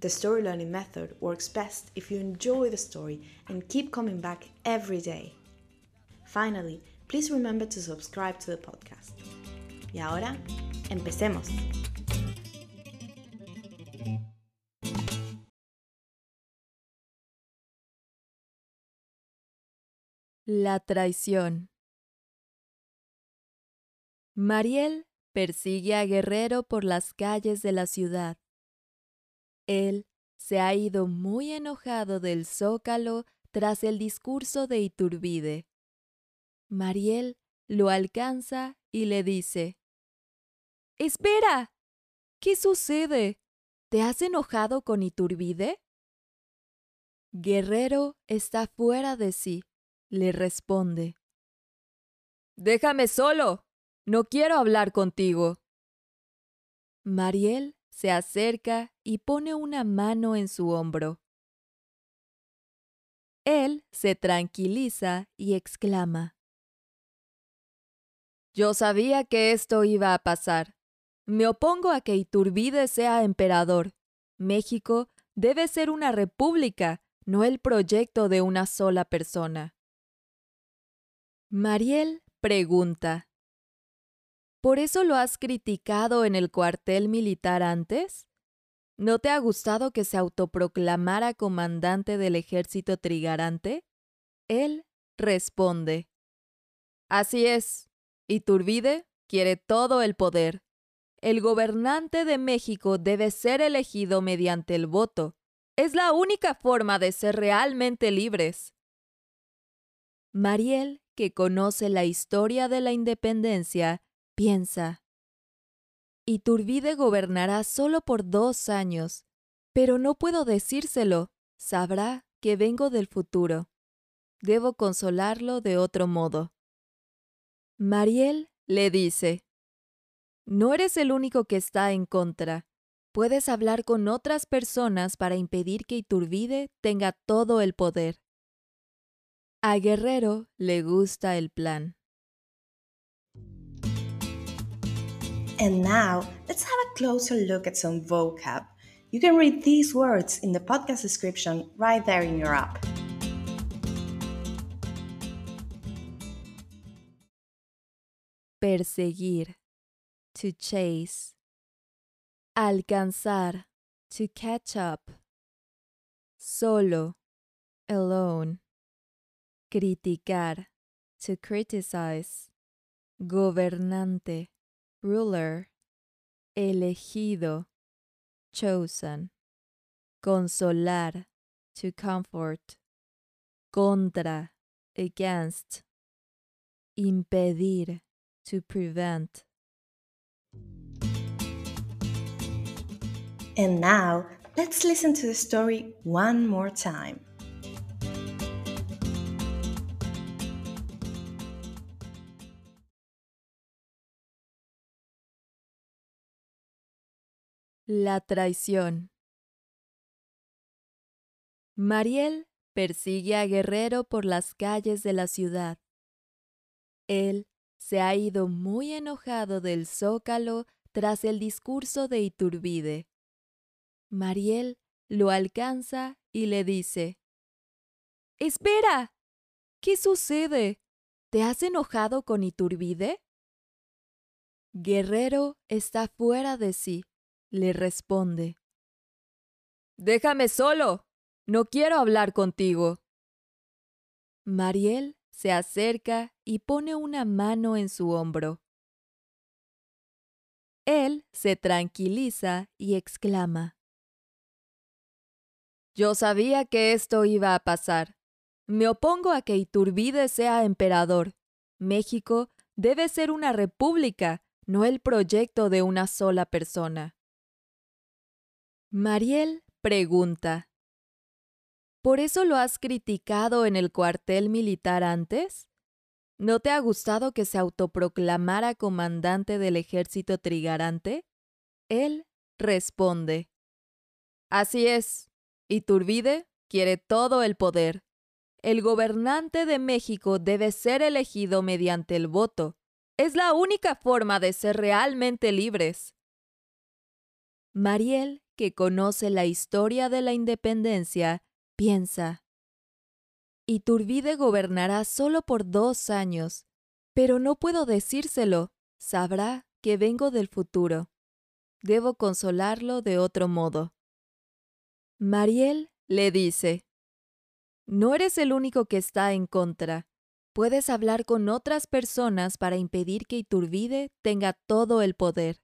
the story learning method works best if you enjoy the story and keep coming back every day. Finally, please remember to subscribe to the podcast. Y ahora, empecemos. La traición. Mariel persigue a Guerrero por las calles de la ciudad. Él se ha ido muy enojado del zócalo tras el discurso de Iturbide. Mariel lo alcanza y le dice, Espera. ¿Qué sucede? ¿Te has enojado con Iturbide? Guerrero está fuera de sí, le responde. Déjame solo. No quiero hablar contigo. Mariel se acerca y pone una mano en su hombro. Él se tranquiliza y exclama. Yo sabía que esto iba a pasar. Me opongo a que Iturbide sea emperador. México debe ser una república, no el proyecto de una sola persona. Mariel pregunta. ¿Por eso lo has criticado en el cuartel militar antes? ¿No te ha gustado que se autoproclamara comandante del ejército trigarante? Él responde. Así es. Iturbide quiere todo el poder. El gobernante de México debe ser elegido mediante el voto. Es la única forma de ser realmente libres. Mariel, que conoce la historia de la independencia, Piensa. Iturbide gobernará solo por dos años, pero no puedo decírselo. Sabrá que vengo del futuro. Debo consolarlo de otro modo. Mariel le dice, No eres el único que está en contra. Puedes hablar con otras personas para impedir que Iturbide tenga todo el poder. A Guerrero le gusta el plan. And now, let's have a closer look at some vocab. You can read these words in the podcast description right there in your app. Perseguir. To chase. Alcanzar. To catch up. Solo. Alone. Criticar. To criticize. Gobernante ruler, elegido, chosen, consolar, to comfort, contra, against, impedir, to prevent. And now, let's listen to the story one more time. La traición. Mariel persigue a Guerrero por las calles de la ciudad. Él se ha ido muy enojado del zócalo tras el discurso de Iturbide. Mariel lo alcanza y le dice, Espera. ¿Qué sucede? ¿Te has enojado con Iturbide? Guerrero está fuera de sí le responde. Déjame solo. No quiero hablar contigo. Mariel se acerca y pone una mano en su hombro. Él se tranquiliza y exclama. Yo sabía que esto iba a pasar. Me opongo a que Iturbide sea emperador. México debe ser una república, no el proyecto de una sola persona. Mariel pregunta. ¿Por eso lo has criticado en el cuartel militar antes? ¿No te ha gustado que se autoproclamara comandante del ejército trigarante? Él responde. Así es. Iturbide quiere todo el poder. El gobernante de México debe ser elegido mediante el voto. Es la única forma de ser realmente libres. Mariel, que conoce la historia de la independencia, piensa, Iturbide gobernará solo por dos años, pero no puedo decírselo, sabrá que vengo del futuro. Debo consolarlo de otro modo. Mariel le dice, No eres el único que está en contra. Puedes hablar con otras personas para impedir que Iturbide tenga todo el poder.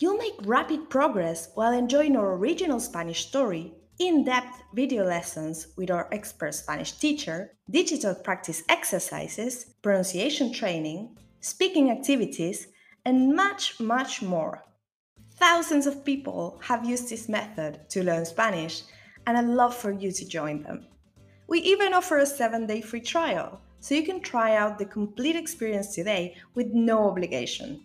You'll make rapid progress while enjoying our original Spanish story in depth video lessons with our expert Spanish teacher, digital practice exercises, pronunciation training, speaking activities, and much, much more. Thousands of people have used this method to learn Spanish, and I'd love for you to join them. We even offer a seven day free trial, so you can try out the complete experience today with no obligation.